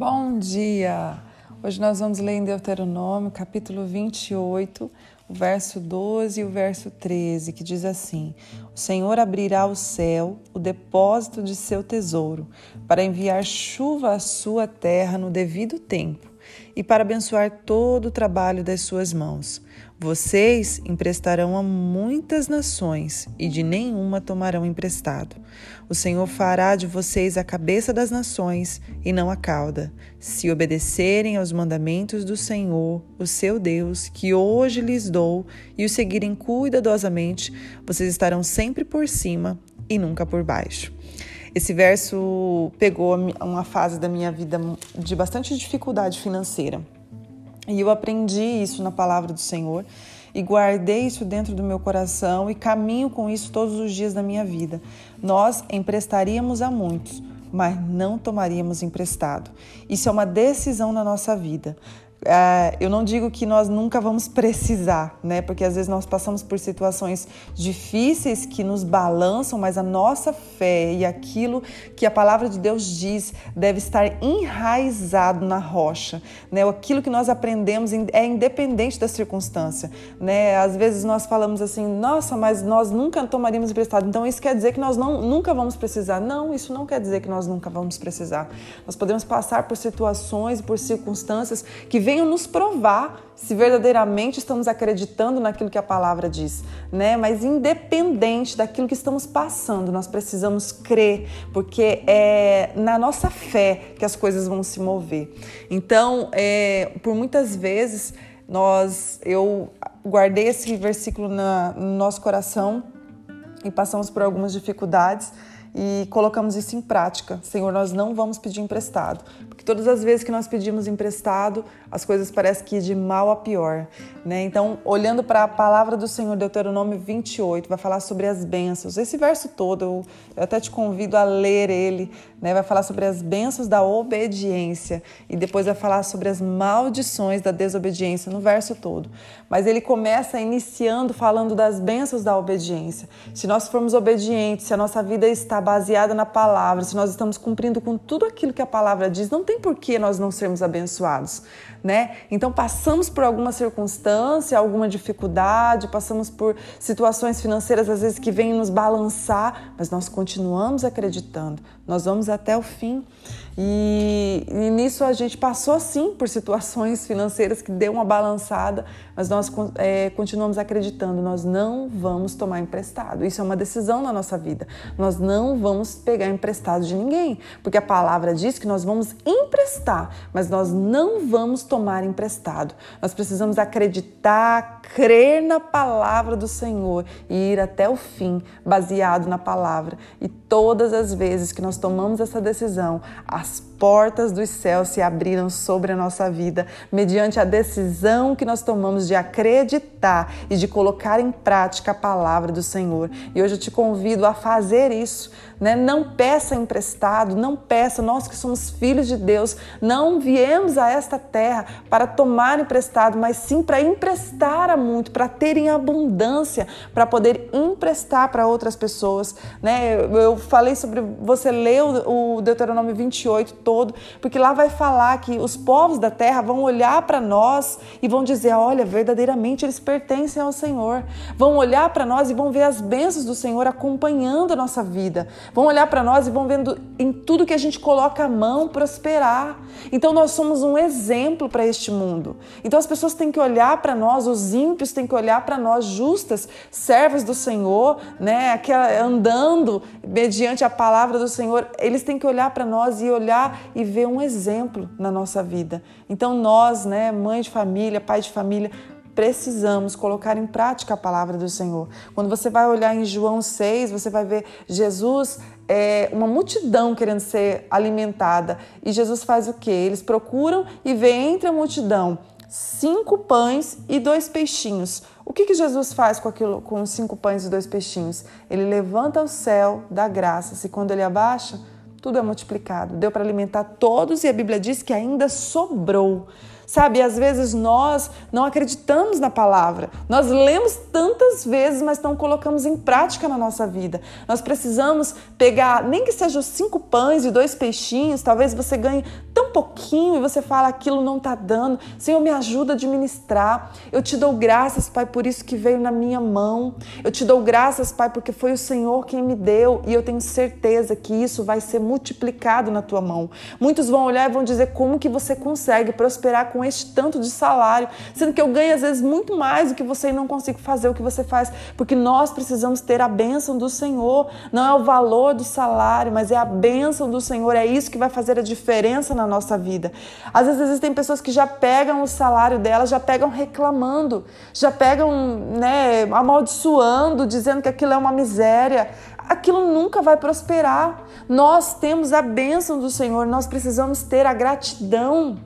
Bom dia! Hoje nós vamos ler em Deuteronômio, capítulo 28, o verso 12 e o verso 13, que diz assim: O Senhor abrirá o céu, o depósito de seu tesouro, para enviar chuva à sua terra no devido tempo e para abençoar todo o trabalho das suas mãos. Vocês emprestarão a muitas nações e de nenhuma tomarão emprestado. O Senhor fará de vocês a cabeça das nações e não a cauda, se obedecerem aos mandamentos do Senhor, o seu Deus, que hoje lhes dou, e os seguirem cuidadosamente, vocês estarão sempre por cima e nunca por baixo. Esse verso pegou uma fase da minha vida de bastante dificuldade financeira. E eu aprendi isso na palavra do Senhor e guardei isso dentro do meu coração e caminho com isso todos os dias da minha vida. Nós emprestaríamos a muitos, mas não tomaríamos emprestado. Isso é uma decisão na nossa vida. É, eu não digo que nós nunca vamos precisar, né? Porque às vezes nós passamos por situações difíceis que nos balançam, mas a nossa fé e aquilo que a palavra de Deus diz deve estar enraizado na rocha, né? Aquilo que nós aprendemos é independente da circunstância, né? Às vezes nós falamos assim, nossa, mas nós nunca tomaríamos emprestado, então isso quer dizer que nós não, nunca vamos precisar. Não, isso não quer dizer que nós nunca vamos precisar. Nós podemos passar por situações, por circunstâncias que venham nos provar se verdadeiramente estamos acreditando naquilo que a palavra diz, né? Mas independente daquilo que estamos passando, nós precisamos crer, porque é na nossa fé que as coisas vão se mover. Então, é, por muitas vezes nós, eu guardei esse versículo na, no nosso coração e passamos por algumas dificuldades e colocamos isso em prática. Senhor, nós não vamos pedir emprestado, porque todas as vezes que nós pedimos emprestado, as coisas parecem que ir de mal a pior, né? Então, olhando para a palavra do Senhor, Deuteronômio 28, vai falar sobre as bênçãos. Esse verso todo, eu, até te convido a ler ele, né? Vai falar sobre as bênçãos da obediência e depois vai falar sobre as maldições da desobediência no verso todo. Mas ele começa iniciando falando das bênçãos da obediência. Se nós formos obedientes, se a nossa vida está baseada na palavra, se nós estamos cumprindo com tudo aquilo que a palavra diz, não tem por que nós não sermos abençoados, né? Então passamos por alguma circunstância, alguma dificuldade, passamos por situações financeiras às vezes que vêm nos balançar, mas nós continuamos acreditando. Nós vamos até o fim. E, e, nisso a gente passou sim por situações financeiras que deu uma balançada, mas nós é, continuamos acreditando, nós não vamos tomar emprestado. Isso é uma decisão na nossa vida. Nós não vamos pegar emprestado de ninguém, porque a palavra diz que nós vamos emprestar, mas nós não vamos tomar emprestado. Nós precisamos acreditar, crer na palavra do Senhor e ir até o fim, baseado na palavra. E todas as vezes que nós tomamos essa decisão, as portas dos céus se abriram sobre a nossa vida, mediante a decisão que nós tomamos de acreditar e de colocar em prática a palavra do Senhor. E hoje eu te convido a fazer isso, né? Não peça emprestado, não peça, nós que somos filhos de Deus, não viemos a esta terra para tomar emprestado, mas sim para emprestar a muito, para ter em abundância, para poder emprestar para outras pessoas, né? Eu falei sobre você ler o Deuteronômio 28 todo, porque lá vai falar que os povos da terra vão olhar para nós e vão dizer: olha, verdadeiramente eles pertencem ao Senhor. Vão olhar para nós e vão ver as bênçãos do Senhor acompanhando a nossa vida. Vão olhar para nós e vão vendo em tudo que a gente coloca a mão prosperar. Então nós somos um exemplo para este mundo. Então as pessoas têm que olhar para nós, os ímpios têm que olhar para nós, justas, servas do Senhor, né, aquela, andando mediante a palavra do Senhor. Eles têm que olhar para nós e olhar e ver um exemplo na nossa vida. Então nós, né, mãe de família, pai de família, precisamos colocar em prática a palavra do Senhor. Quando você vai olhar em João 6, você vai ver Jesus, é, uma multidão querendo ser alimentada. E Jesus faz o quê? Eles procuram e vê entre a multidão cinco pães e dois peixinhos. O que, que Jesus faz com aquilo, com cinco pães e dois peixinhos? Ele levanta o céu, dá graças, e quando ele abaixa, tudo é multiplicado. Deu para alimentar todos e a Bíblia diz que ainda sobrou. Sabe, às vezes nós não acreditamos na palavra. Nós lemos tantas vezes, mas não colocamos em prática na nossa vida. Nós precisamos pegar, nem que sejam cinco pães e dois peixinhos, talvez você ganhe pouquinho e você fala aquilo não está dando. Senhor, me ajuda a administrar. Eu te dou graças, Pai, por isso que veio na minha mão. Eu te dou graças, Pai, porque foi o Senhor quem me deu e eu tenho certeza que isso vai ser multiplicado na tua mão. Muitos vão olhar e vão dizer como que você consegue prosperar com este tanto de salário, sendo que eu ganho às vezes muito mais do que você e não consigo fazer o que você faz, porque nós precisamos ter a bênção do Senhor. Não é o valor do salário, mas é a bênção do Senhor. É isso que vai fazer a diferença na nossa vida. Às vezes existem pessoas que já pegam o salário delas, já pegam reclamando, já pegam, né, amaldiçoando, dizendo que aquilo é uma miséria. Aquilo nunca vai prosperar. Nós temos a bênção do Senhor, nós precisamos ter a gratidão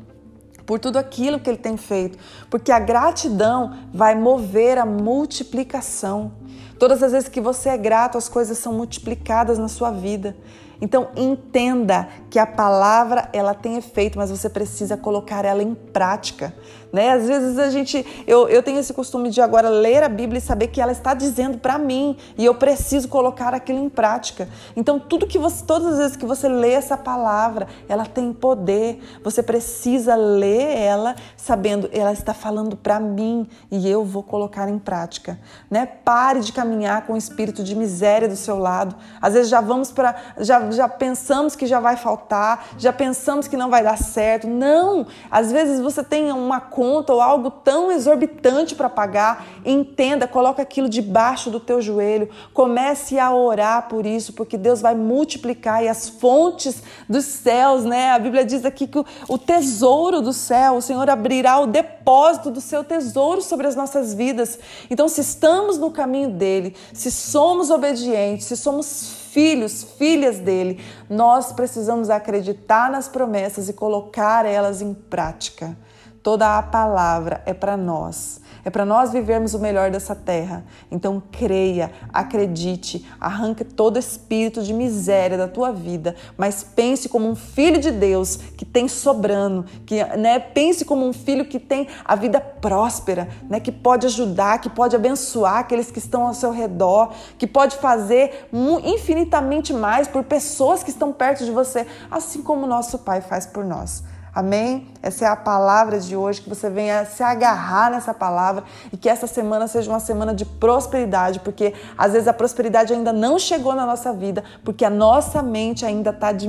por tudo aquilo que ele tem feito, porque a gratidão vai mover a multiplicação. Todas as vezes que você é grato, as coisas são multiplicadas na sua vida. Então entenda que a palavra ela tem efeito, mas você precisa colocar ela em prática. Né? Às vezes a gente, eu, eu tenho esse costume de agora ler a Bíblia e saber que ela está dizendo para mim e eu preciso colocar aquilo em prática. Então tudo que você, todas as vezes que você lê essa palavra, ela tem poder. Você precisa ler ela sabendo ela está falando para mim e eu vou colocar em prática. Né? Pare de caminhar com o espírito de miséria do seu lado. Às vezes já vamos para já, já pensamos que já vai faltar, já pensamos que não vai dar certo. Não! Às vezes você tem uma ou algo tão exorbitante para pagar, entenda, coloca aquilo debaixo do teu joelho, comece a orar por isso, porque Deus vai multiplicar e as fontes dos céus, né? A Bíblia diz aqui que o tesouro do céu, o Senhor abrirá o depósito do seu tesouro sobre as nossas vidas. Então, se estamos no caminho dele, se somos obedientes, se somos filhos, filhas dele, nós precisamos acreditar nas promessas e colocar elas em prática. Toda a palavra é para nós. É para nós vivermos o melhor dessa terra. Então creia, acredite, arranque todo espírito de miséria da tua vida, mas pense como um filho de Deus que tem sobrando, que né, pense como um filho que tem a vida próspera, né, que pode ajudar, que pode abençoar aqueles que estão ao seu redor, que pode fazer infinitamente mais por pessoas que estão perto de você, assim como nosso Pai faz por nós. Amém? Essa é a palavra de hoje, que você venha se agarrar nessa palavra e que essa semana seja uma semana de prosperidade, porque às vezes a prosperidade ainda não chegou na nossa vida, porque a nossa mente ainda está de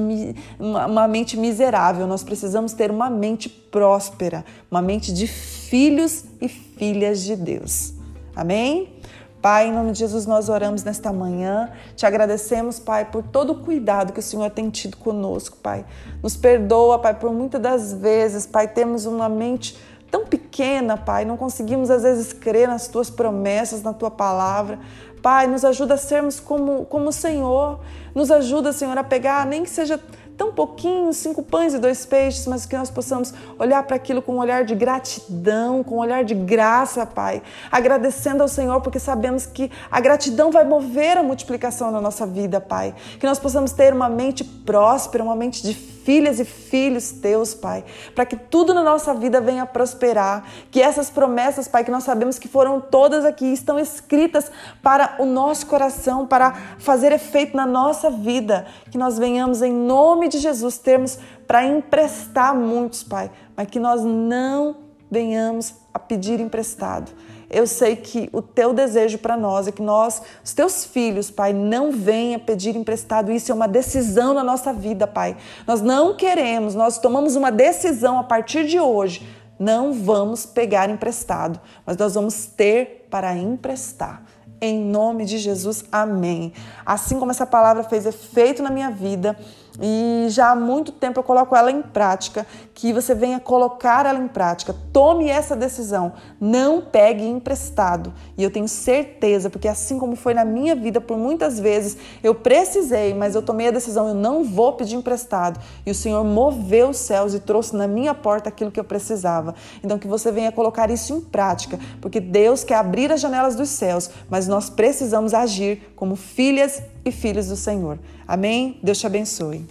uma mente miserável. Nós precisamos ter uma mente próspera, uma mente de filhos e filhas de Deus. Amém? Pai, em nome de Jesus, nós oramos nesta manhã. Te agradecemos, Pai, por todo o cuidado que o Senhor tem tido conosco, Pai. Nos perdoa, Pai, por muitas das vezes, Pai, temos uma mente tão pequena, Pai, não conseguimos às vezes crer nas tuas promessas, na tua palavra. Pai, nos ajuda a sermos como, como o Senhor. Nos ajuda, Senhor, a pegar, nem que seja tão pouquinho, cinco pães e dois peixes, mas que nós possamos olhar para aquilo com um olhar de gratidão, com um olhar de graça, Pai, agradecendo ao Senhor, porque sabemos que a gratidão vai mover a multiplicação na nossa vida, Pai. Que nós possamos ter uma mente próspera, uma mente de filhas e filhos teus, Pai, para que tudo na nossa vida venha prosperar, que essas promessas, Pai, que nós sabemos que foram todas aqui, estão escritas para o nosso coração, para fazer efeito na nossa vida, que nós venhamos em nome de Jesus termos para emprestar muitos, Pai, mas que nós não venhamos a pedir emprestado eu sei que o teu desejo para nós é que nós, os teus filhos, Pai, não venha pedir emprestado. Isso é uma decisão na nossa vida, Pai. Nós não queremos, nós tomamos uma decisão a partir de hoje. Não vamos pegar emprestado, mas nós vamos ter para emprestar. Em nome de Jesus, amém. Assim como essa palavra fez efeito na minha vida, e já há muito tempo eu coloco ela em prática, que você venha colocar ela em prática. Tome essa decisão, não pegue emprestado. E eu tenho certeza, porque assim como foi na minha vida por muitas vezes, eu precisei, mas eu tomei a decisão, eu não vou pedir emprestado. E o Senhor moveu os céus e trouxe na minha porta aquilo que eu precisava. Então que você venha colocar isso em prática, porque Deus quer abrir as janelas dos céus, mas nós precisamos agir como filhas e filhos do Senhor. Amém? Deus te abençoe.